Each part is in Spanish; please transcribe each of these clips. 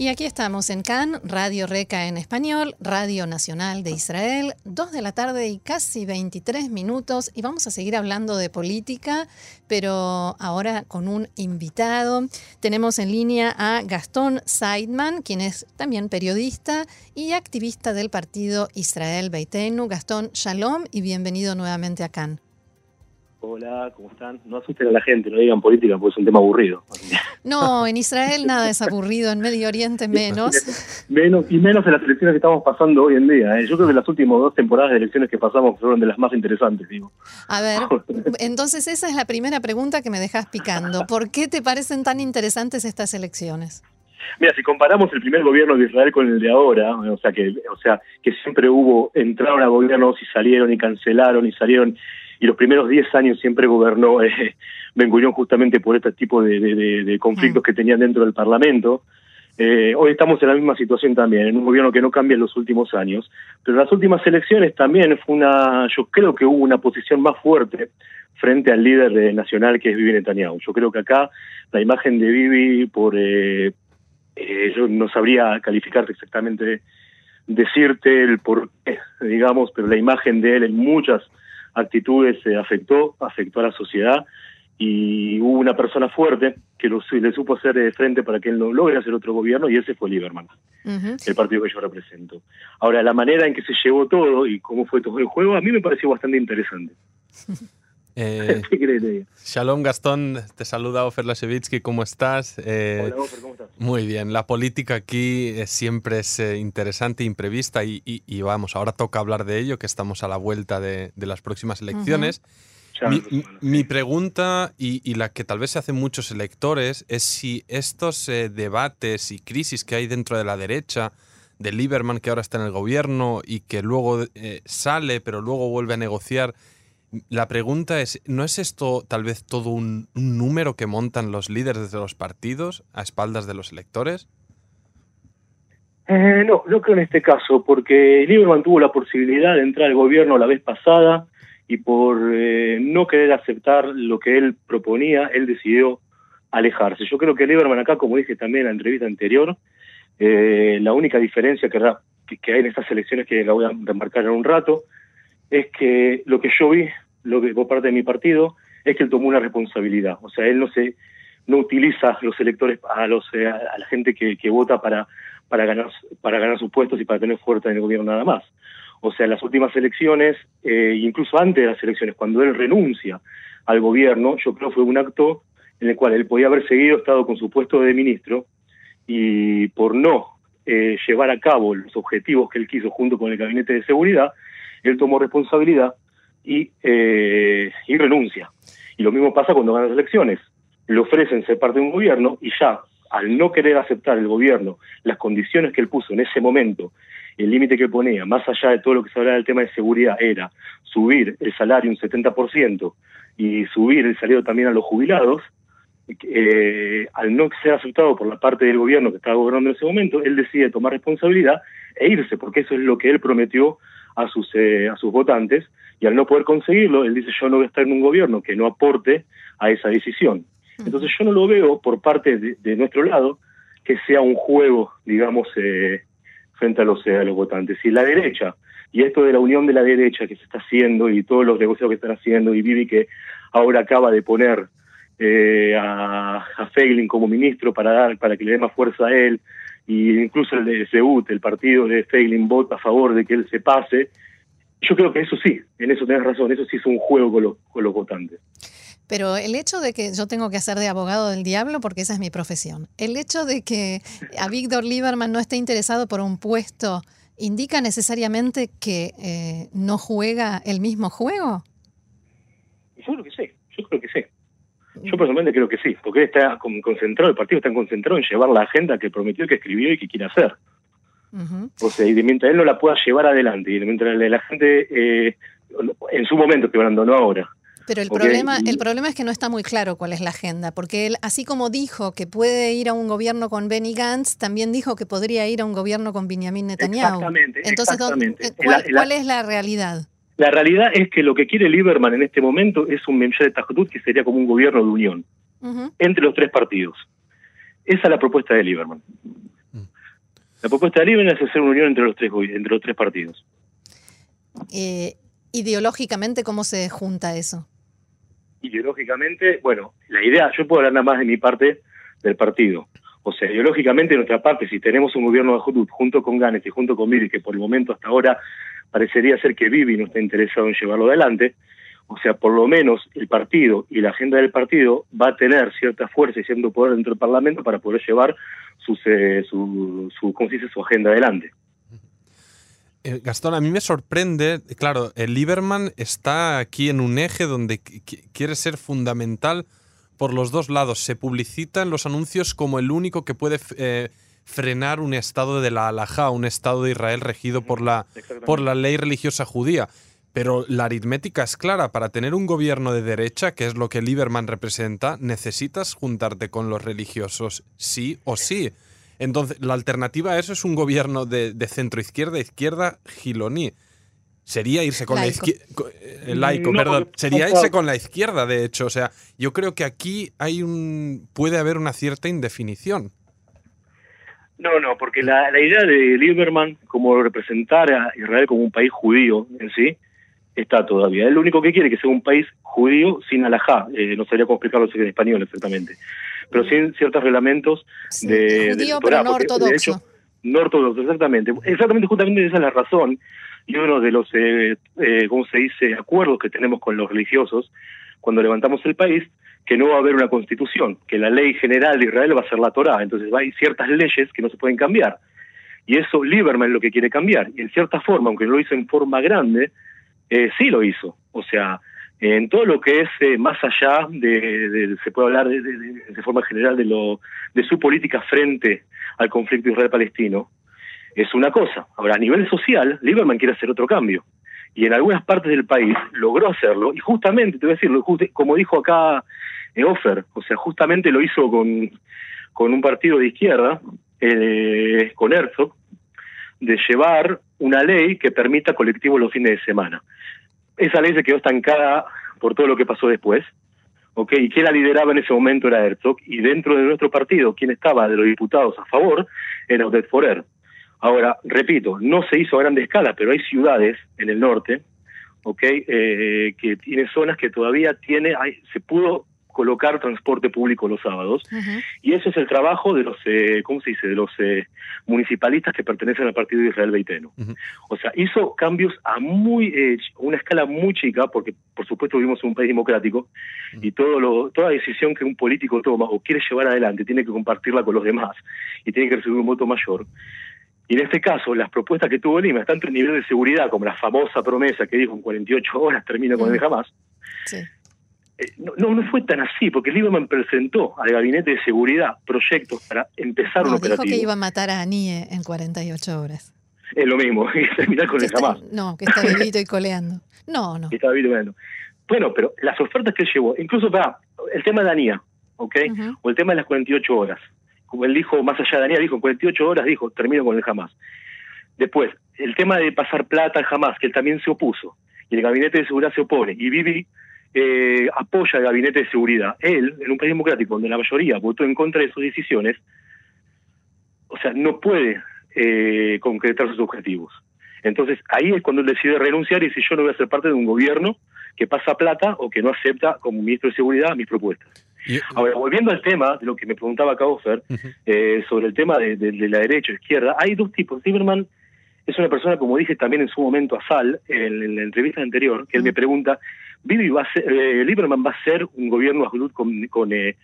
Y aquí estamos en CAN, Radio Reca en español, Radio Nacional de Israel, 2 de la tarde y casi 23 minutos. Y vamos a seguir hablando de política, pero ahora con un invitado. Tenemos en línea a Gastón Seidman, quien es también periodista y activista del partido Israel Beitenu. Gastón, shalom y bienvenido nuevamente a CAN. Hola, ¿cómo están? No asusten a la gente, no digan política porque es un tema aburrido. No, en Israel nada es aburrido, en Medio Oriente menos. menos y menos en las elecciones que estamos pasando hoy en día. ¿eh? Yo creo que las últimas dos temporadas de elecciones que pasamos fueron de las más interesantes, digo. A ver, entonces esa es la primera pregunta que me dejas picando. ¿Por qué te parecen tan interesantes estas elecciones? Mira, si comparamos el primer gobierno de Israel con el de ahora, o sea que, o sea, que siempre hubo, entraron a gobiernos y salieron y cancelaron y salieron y los primeros 10 años siempre gobernó eh, Ben Gurión justamente por este tipo de, conflictos mm. que tenían dentro del Parlamento. Eh, hoy estamos en la misma situación también, en un gobierno que no cambia en los últimos años, pero en las últimas elecciones también fue una, yo creo que hubo una posición más fuerte frente al líder nacional que es Vivi Netanyahu. Yo creo que acá la imagen de Vivi, por, eh, eh, yo no sabría calificarte exactamente, decirte el por qué, digamos, pero la imagen de él en muchas actitudes se afectó, afectó a la sociedad y hubo una persona fuerte que lo, le supo hacer de frente para que él no logre hacer otro gobierno y ese fue Lieberman, el partido que yo represento. Ahora, la manera en que se llevó todo y cómo fue todo el juego a mí me pareció bastante interesante. Eh, Shalom Gastón, te saluda Ofer Lasevitsky, ¿cómo estás? Eh, Hola Ofer, ¿cómo estás? Muy bien, la política aquí eh, siempre es eh, interesante, imprevista y, vamos, ahora toca hablar de ello, que estamos a la vuelta de, las próximas elecciones. mi, pregunta y, la que tal vez se hacen muchos electores es si estos debates y crisis que hay dentro de la derecha, de Lieberman que ahora está en el gobierno y que luego sale pero luego vuelve a negociar, la pregunta es, ¿no es esto tal vez todo un, número que montan los líderes de los partidos a espaldas de los electores? Eh, no, no creo en este caso, porque Lieberman tuvo la posibilidad de entrar al gobierno la vez pasada y por eh, no querer aceptar lo que él proponía, él decidió alejarse. Yo creo que Lieberman acá, como dije también en la entrevista anterior, eh, la única diferencia que, que, hay en estas elecciones, que la voy a remarcar en un rato, es que lo que yo vi, lo que por parte de mi partido, es que él tomó una responsabilidad. O sea, él no se no utiliza los electores a los eh, a la gente que, que vota para para ganar para ganar sus puestos y para tener fuerza en el gobierno nada más. O sea, en las últimas elecciones, eh, incluso antes de las elecciones, cuando él renuncia al gobierno, yo creo que fue un acto en el cual él podía haber seguido estado con su puesto de ministro y por no eh, llevar a cabo los objetivos que él quiso junto con el gabinete de seguridad, él tomó responsabilidad y, eh, y renuncia. Y lo mismo pasa cuando gana las elecciones. Le ofrecen ser parte de un gobierno y ya, al no querer aceptar el gobierno las condiciones que él puso en ese momento, el límite que ponía, más allá de todo lo que se hablaba del tema de seguridad, era subir el salario un 70% y subir el salario también a los jubilados, eh, al no ser aceptado por la parte del gobierno que estaba gobernando en ese momento, él decide tomar responsabilidad e irse, porque eso es lo que él prometió a sus, eh, a sus votantes y al no poder conseguirlo, él dice yo no voy a estar en un gobierno que no aporte a esa decisión. Entonces yo no lo veo por parte de, nuestro lado que sea un juego, digamos, eh, frente a los, a los votantes. Y la derecha, y esto de la unión de la derecha que se está haciendo y todos los negocios que están haciendo, y Vivi que ahora acaba de poner eh, a, a Feiglin como ministro para dar para que le dé más fuerza a él, y incluso el de Seúl, el partido de Feiglin vota a favor de que él se pase. Yo creo que eso sí, en eso tenés razón, eso sí es un juego con los, con los votantes. Pero el hecho de que yo tengo que hacer de abogado del diablo, porque esa es mi profesión, el hecho de que a Víctor Lieberman no esté interesado por un puesto, ¿indica necesariamente que eh, no juega el mismo juego? Yo creo que sí, yo creo que sí. Yo personalmente creo que sí, porque él está concentrado, el partido está concentrado en llevar la agenda que prometió, que escribió y que quiere hacer. O sea, y mientras él no la pueda llevar adelante, y mientras la gente, eh, en su momento, que hablando, no ahora, Pero el, problema, el problema es que no está muy claro cuál es la agenda, porque él, así como dijo que puede ir a un gobierno con Benny Gantz, también dijo que podría ir a un gobierno con Benjamin Netanyahu. Exactamente. Entonces, exactamente. ¿cuál, es la realidad? La realidad es que lo que quiere Lieberman en este momento es un de Tajdut que sería como un gobierno de unión entre los tres partidos. Esa es la propuesta de Lieberman. Mm. La propuesta de Lieberman es hacer una unión entre los tres, entre los tres partidos. Eh, ideológicamente, ¿cómo se junta eso? ideológicamente, bueno, la idea, yo puedo hablar nada más de mi parte del partido. O sea, ideológicamente, de nuestra parte, si tenemos un gobierno de Hudud junto con Ganes y junto con Bibi, que por el momento hasta ahora parecería ser que Bibi no está interesado en llevarlo adelante, o sea, por lo menos el partido y la agenda del partido va a tener cierta fuerza y cierto poder dentro del Parlamento para poder llevar sus, eh, su, su, ¿cómo se dice? su agenda adelante. Eh, Gastón, a mí me sorprende, claro, el Lieberman está aquí en un eje donde quiere ser fundamental por los dos lados. Se publicita en los anuncios como el único que puede eh, frenar un estado de la halajá, un estado de Israel regido por la, por la ley religiosa judía. Pero la aritmética es clara. Para tener un gobierno de derecha, que es lo que Lieberman representa, necesitas juntarte con los religiosos, sí o sí. Entonces, la alternativa a eso es un gobierno de, centro izquierda, izquierda, giloní. Sería irse con la izquierda. Eh, perdón. Sería irse con la izquierda, de hecho. O sea, yo creo que aquí hay un. puede haber una cierta indefinición. No, no, porque la, idea de Lieberman como representar a Israel como un país judío en sí está todavía. Él lo único que quiere es que sea un país judío sin alajá. Eh, no sabría cómo explicarlo en español exactamente pero sin ciertos reglamentos de, judío, pero no ortodoxo. no ortodoxo, exactamente. Exactamente, justamente esa es la razón y uno de los, eh, eh, ¿cómo se dice?, acuerdos que tenemos con los religiosos cuando levantamos el país, que no va a haber una constitución, que la ley general de Israel va a ser la Torá, entonces hay ciertas leyes que no se pueden cambiar. Y eso Lieberman lo que quiere cambiar. Y en cierta forma, aunque no lo hizo en forma grande, eh, sí lo hizo. O sea, en todo lo que es eh, más allá de, se puede hablar de, forma general de lo de su política frente al conflicto israel-palestino es una cosa ahora a nivel social Lieberman quiere hacer otro cambio y en algunas partes del país logró hacerlo y justamente te voy a decirlo como dijo acá Offer o sea justamente lo hizo con con un partido de izquierda eh, con Herzog de llevar una ley que permita colectivos los fines de semana esa ley se quedó estancada por todo lo que pasó después. ¿ok? Y quien la lideraba en ese momento era Herzog, y dentro de nuestro partido, quien estaba de los diputados a favor era Odette Forer. Ahora, repito, no se hizo a grande escala, pero hay ciudades en el norte, ¿ok? Eh, que tiene zonas que todavía tiene, hay, se pudo colocar transporte público los sábados. Y eso es el trabajo de los, eh, ¿cómo se dice?, de los eh, municipalistas que pertenecen al partido de Israel Beiteno. O sea, hizo cambios a muy eh, una escala muy chica, porque por supuesto vivimos en un país democrático, y todo lo, toda decisión que un político toma o quiere llevar adelante tiene que compartirla con los demás y tiene que recibir un voto mayor. Y en este caso, las propuestas que tuvo Lima, tanto en nivel de seguridad como la famosa promesa que dijo en 48 horas termina con el jamás, sí. Eh, no, no fue tan así, porque Lieberman presentó al gabinete de seguridad proyectos para empezar un operativo. Dijo que iba a matar a Anie en 48 horas. Es lo mismo, y terminar con el jamás. No, que está vivito y coleando. No, no. Que está vivito y coleando. Bueno, pero las ofertas que él llevó, incluso para el tema de Anía, ¿ok? O el tema de las 48 horas. Como él dijo, más allá de Anía, dijo, en 48 horas, dijo, termino con el jamás. Después, el tema de pasar plata al jamás, que él también se opuso, y el gabinete de seguridad se opone, y Vivi eh, apoya el gabinete de seguridad, él, en un país democrático donde la mayoría votó en contra de sus decisiones, o sea, no puede eh, concretar sus objetivos. Entonces, ahí es cuando él decide renunciar y dice, yo no voy a ser parte de un gobierno que pasa plata o que no acepta como ministro de Seguridad mis propuestas. Ahora, volviendo al tema de lo que me preguntaba Kaufer, eh, sobre el tema de, la derecha o izquierda, hay dos tipos. Zimmerman es una persona, como dije también en su momento a Sal, en, la entrevista anterior, que él me pregunta, Bibi va a ser, eh, Lieberman va a ser un gobierno Ahdud con, con, eh,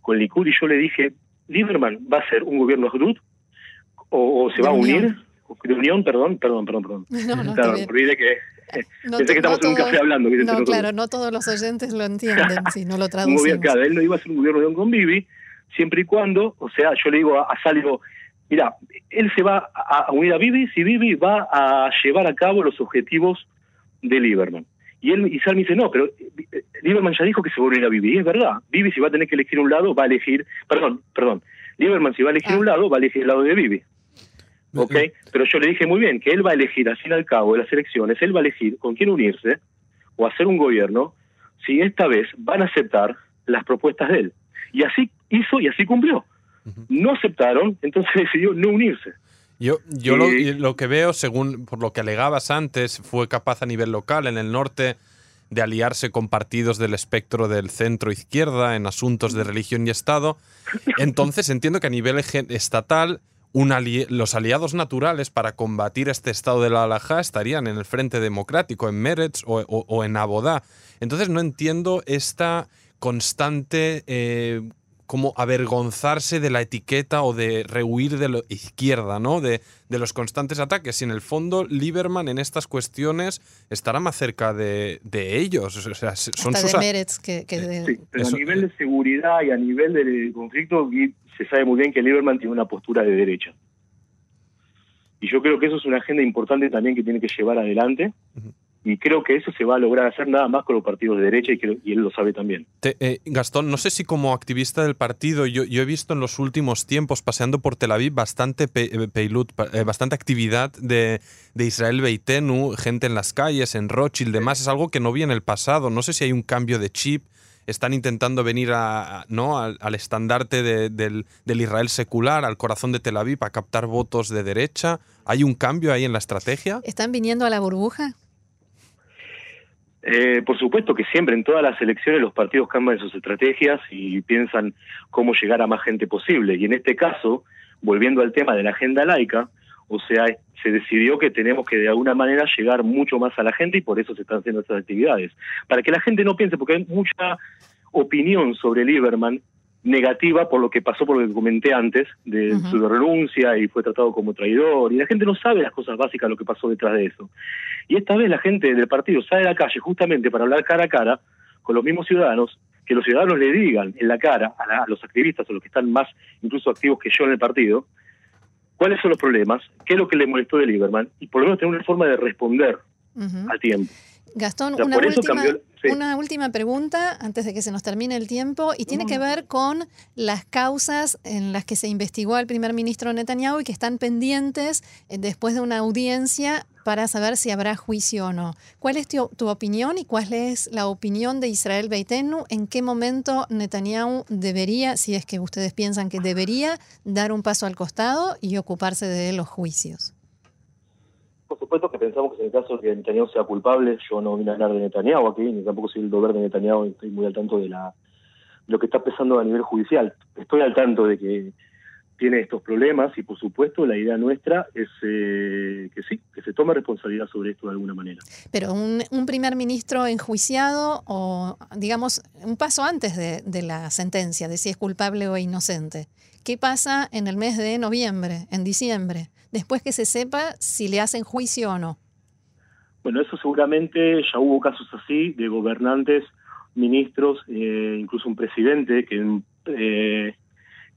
con Likud y yo le dije, Lieberman va a ser un gobierno Ahdud o, se va a unir, de unión, perdón, perdón, perdón, perdón. No, no, claro, olvidé que pensé que estamos en un café hablando. No, claro, no todos los oyentes lo entienden si no lo traducimos. claro, él no iba a ser un gobierno de un con Bibi, siempre y cuando, o sea, yo le digo a, a mira, él se va a unir a Bibi si Bibi va a llevar a cabo los objetivos de Lieberman. Y él Israel me dice, no, pero eh, Lieberman ya dijo que se volverá a vivir. Y es verdad, Vivi si va a tener que elegir un lado, va a elegir, perdón, perdón, Lieberman si va a elegir un lado, va a elegir el lado de Vivi. ¿Ok? Pero yo le dije muy bien que él va a elegir, al fin y al cabo, de las elecciones, él va a elegir con quién unirse o hacer un gobierno si esta vez van a aceptar las propuestas de él. Y así hizo y así cumplió. No aceptaron, entonces decidió no unirse. Yo, yo lo, lo, que veo, según por lo que alegabas antes, fue capaz a nivel local en el norte de aliarse con partidos del espectro del centro izquierda en asuntos de religión y Estado. Entonces entiendo que a nivel estatal los aliados naturales para combatir este estado de la alhaja estarían en el Frente Democrático, en Meretz o, en Abodá. Entonces no entiendo esta constante eh, como avergonzarse de la etiqueta o de rehuir de la izquierda, ¿no? De, de, los constantes ataques. Y en el fondo, Lieberman en estas cuestiones estará más cerca de, de ellos. O sea, son sus... de que, Sí, pero a nivel de seguridad y a nivel del conflicto, se sabe muy bien que Lieberman tiene una postura de derecha. Y yo creo que eso es una agenda importante también que tiene que llevar adelante y creo que eso se va a lograr hacer nada más con los partidos de derecha y, y él lo sabe también. Eh, Gastón, no sé si como activista del partido, yo, yo, he visto en los últimos tiempos, paseando por Tel Aviv, bastante, eh, eh, bastante actividad de, de, Israel Beitenu, gente en las calles, en Rothschild, demás. Es algo que no vi en el pasado. No sé si hay un cambio de chip. Están intentando venir a, ¿no? al, estandarte del, del Israel secular, al corazón de Tel Aviv, a captar votos de derecha. ¿Hay un cambio ahí en la estrategia? ¿Están viniendo a la burbuja? Eh, por supuesto que siempre en todas las elecciones los partidos cambian sus estrategias y piensan cómo llegar a más gente posible. Y en este caso, volviendo al tema de la agenda laica, o sea, se decidió que tenemos que de alguna manera llegar mucho más a la gente y por eso se están haciendo estas actividades. Para que la gente no piense, porque hay mucha opinión sobre Lieberman negativa por lo que pasó, por lo que comenté antes, de su renuncia y fue tratado como traidor, y la gente no sabe las cosas básicas, lo que pasó detrás de eso. Y esta vez la gente del partido sale a la calle justamente para hablar cara a cara con los mismos ciudadanos, que los ciudadanos le digan en la cara a, los activistas o los que están más incluso activos que yo en el partido, cuáles son los problemas, qué es lo que le molestó de Lieberman, y por lo menos tener una forma de responder a tiempo. Gastón, una, última, una última pregunta antes de que se nos termine el tiempo y tiene que ver con las causas en las que se investigó al primer ministro Netanyahu y que están pendientes eh, después de una audiencia para saber si habrá juicio o no. ¿Cuál es tu, opinión y cuál es la opinión de Israel Beitenu? ¿En qué momento Netanyahu debería, si es que ustedes piensan que debería, dar un paso al costado y ocuparse de los juicios? Por supuesto que pensamos que en el caso de que Netanyahu sea culpable, yo no vine a hablar de Netanyahu aquí, ni tampoco soy el dober de Netanyahu, estoy muy al tanto de la lo que está pesando a nivel judicial. Estoy al tanto de que tiene estos problemas y por supuesto la idea nuestra es eh, que sí, que se tome responsabilidad sobre esto de alguna manera. Pero un, un primer ministro enjuiciado o digamos un paso antes de, de, la sentencia, de si es culpable o inocente, ¿qué pasa en el mes de noviembre, en diciembre? después que se sepa si le hacen juicio o no. Bueno, eso seguramente ya hubo casos así de gobernantes, ministros, eh, incluso un presidente que, eh,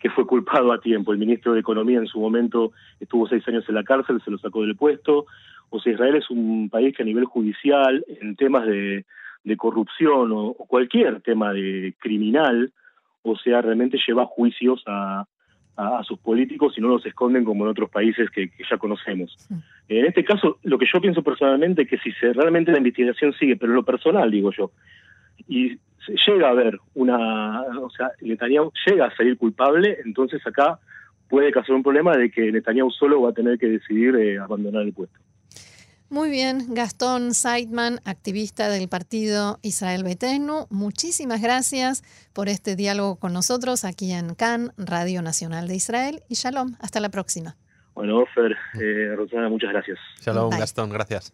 que fue culpado a tiempo. El ministro de Economía en su momento estuvo seis años en la cárcel, se lo sacó del puesto. O sea, Israel es un país que a nivel judicial, en temas de, corrupción o, o, cualquier tema de criminal, o sea, realmente lleva juicios a, a, sus políticos y no los esconden como en otros países que, ya conocemos. En este caso, lo que yo pienso personalmente es que si se, realmente la investigación sigue, pero lo personal digo yo, y llega a ver una, o sea, Netanyahu llega a salir culpable, entonces acá puede causar un problema de que Netanyahu solo va a tener que decidir eh, abandonar el puesto. Muy bien, Gastón Seidman, activista del partido Israel Betenu, muchísimas gracias por este diálogo con nosotros aquí en CAN, Radio Nacional de Israel, y shalom, hasta la próxima. Bueno, Ofer, eh, Rosana, muchas gracias. Shalom, Gastón, gracias.